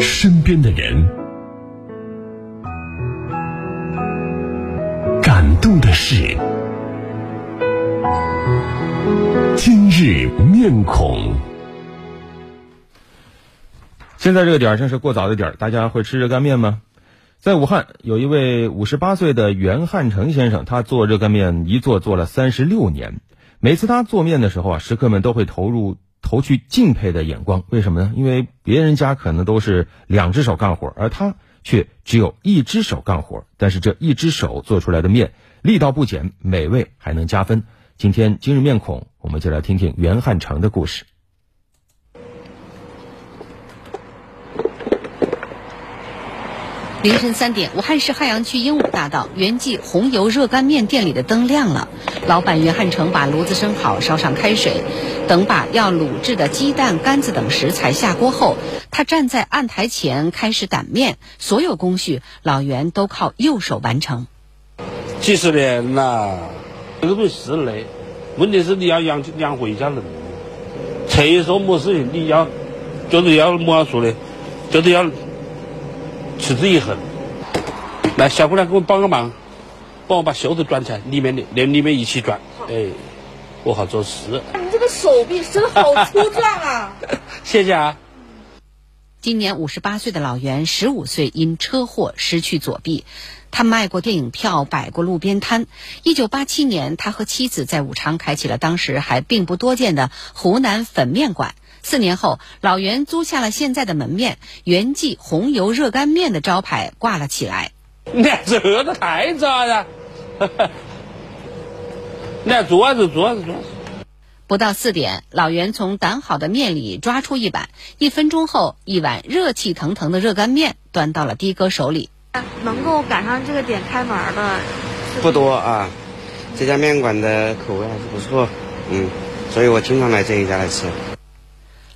身边的人，感动的事，今日面孔。现在这个点儿正是过早的点儿，大家会吃热干面吗？在武汉，有一位五十八岁的袁汉成先生，他做热干面一做做了三十六年。每次他做面的时候啊，食客们都会投入投去敬佩的眼光。为什么呢？因为别人家可能都是两只手干活，而他却只有一只手干活。但是这一只手做出来的面力道不减，美味还能加分。今天今日面孔，我们就来听听袁汉成的故事。凌晨三点，武汉市汉阳区鹦鹉大道袁记红油热干面店里的灯亮了。老板袁汉成把炉子生好，烧上开水，等把要卤制的鸡蛋、干子等食材下锅后，他站在案台前开始擀面。所有工序，老袁都靠右手完成。几十年了，这个东西是累，问题是你要养养活一家人。厕所没事情，你要就是要么样说的，就是要。持之以恒。来，小姑娘，给我帮个忙，帮我把袖子转起来，里面的连里面一起转，哎，我好做事。你这个手臂真的好粗壮啊！谢谢啊。今年五十八岁的老袁，十五岁因车祸失去左臂，他卖过电影票，摆过路边摊。一九八七年，他和妻子在武昌开启了当时还并不多见的湖南粉面馆。四年后，老袁租下了现在的门面，袁记红油热干面的招牌挂了起来。你这个太早了，你做做啊做做啊做。不到四点，老袁从擀好的面里抓出一碗，一分钟后，一碗热气腾腾的热干面端到了的哥手里。能够赶上这个点开门的不多啊，这家面馆的口味还是不错，嗯，所以我经常来这一家来吃。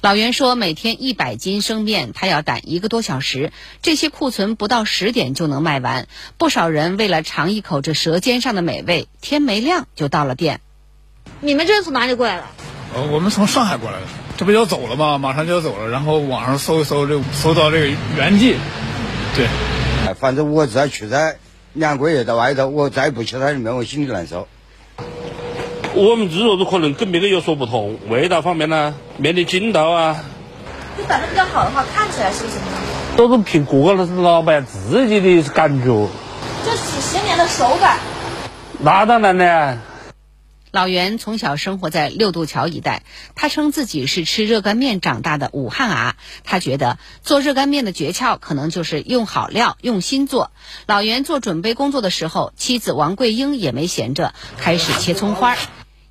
老袁说，每天一百斤生面，他要擀一个多小时，这些库存不到十点就能卖完。不少人为了尝一口这舌尖上的美味，天没亮就到了店。你们这是从哪里过来的？呃，我们从上海过来的，这不要走了吗？马上就要走了，然后网上搜一搜，就搜到这个原记，对。反正我再去在两个月在外头，我再不去他里面，我心里难受。我们制作的可能跟别的有所不同，味道方面呢，面的筋道啊。就擀的比较好的话，看起来是什么？都是凭个人老板自己的感觉。这几十年的手感。那当然了。老袁从小生活在六渡桥一带，他称自己是吃热干面长大的武汉娃。他觉得做热干面的诀窍可能就是用好料、用心做。老袁做准备工作的时候，妻子王桂英也没闲着，开始切葱花。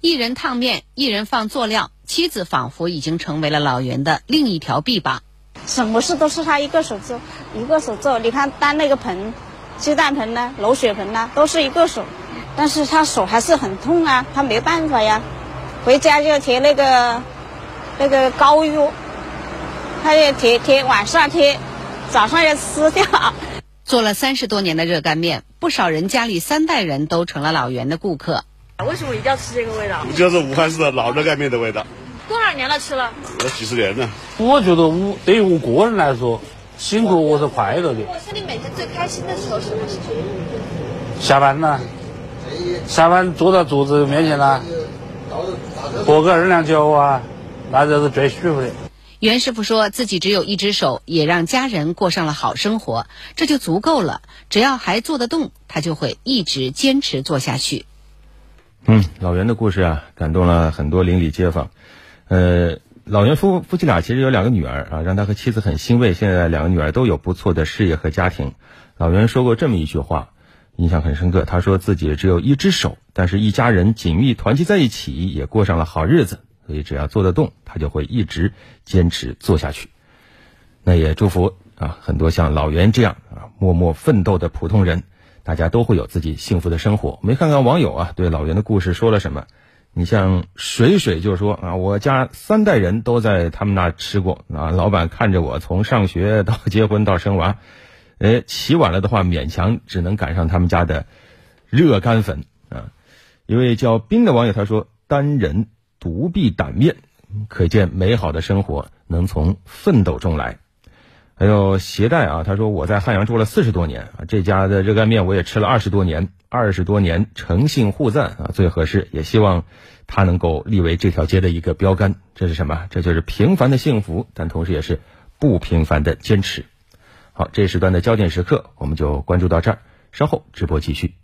一人烫面，一人放佐料，妻子仿佛已经成为了老袁的另一条臂膀。什么事都是他一个手做，一个手做。你看担那个盆，鸡蛋盆呢，卤血盆呢，都是一个手。但是他手还是很痛啊，他没办法呀。回家就贴那个那个膏药，他就贴贴，晚上贴，早上要撕掉。做了三十多年的热干面，不少人家里三代人都成了老袁的顾客。为什么一定要吃这个味道？就是武汉市的老热干面的味道。多少年了吃了？有几十年了。我觉得我对于我个人来说，辛苦我是快乐的。我是你每天最开心的时候是什么时候？下班了，下班坐到桌子面前啦，喝个二两酒啊，那就是最舒服的。袁师傅说自己只有一只手，也让家人过上了好生活，这就足够了。只要还做得动，他就会一直坚持做下去。嗯，老袁的故事啊，感动了很多邻里街坊。呃，老袁夫夫妻俩其实有两个女儿啊，让他和妻子很欣慰。现在两个女儿都有不错的事业和家庭。老袁说过这么一句话，印象很深刻。他说自己只有一只手，但是一家人紧密团结在一起，也过上了好日子。所以只要做得动，他就会一直坚持做下去。那也祝福啊，很多像老袁这样啊默默奋斗的普通人。大家都会有自己幸福的生活。没看看网友啊对老袁的故事说了什么？你像水水就说啊，我家三代人都在他们那吃过啊。老板看着我从上学到结婚到生娃，哎，起晚了的话勉强只能赶上他们家的热干粉啊。一位叫冰的网友他说，单人独臂擀面，可见美好的生活能从奋斗中来。还有携带啊，他说我在汉阳住了四十多年啊，这家的热干面我也吃了二十多年，二十多年诚信互赞啊最合适，也希望他能够立为这条街的一个标杆。这是什么？这就是平凡的幸福，但同时也是不平凡的坚持。好，这时段的焦点时刻我们就关注到这儿，稍后直播继续。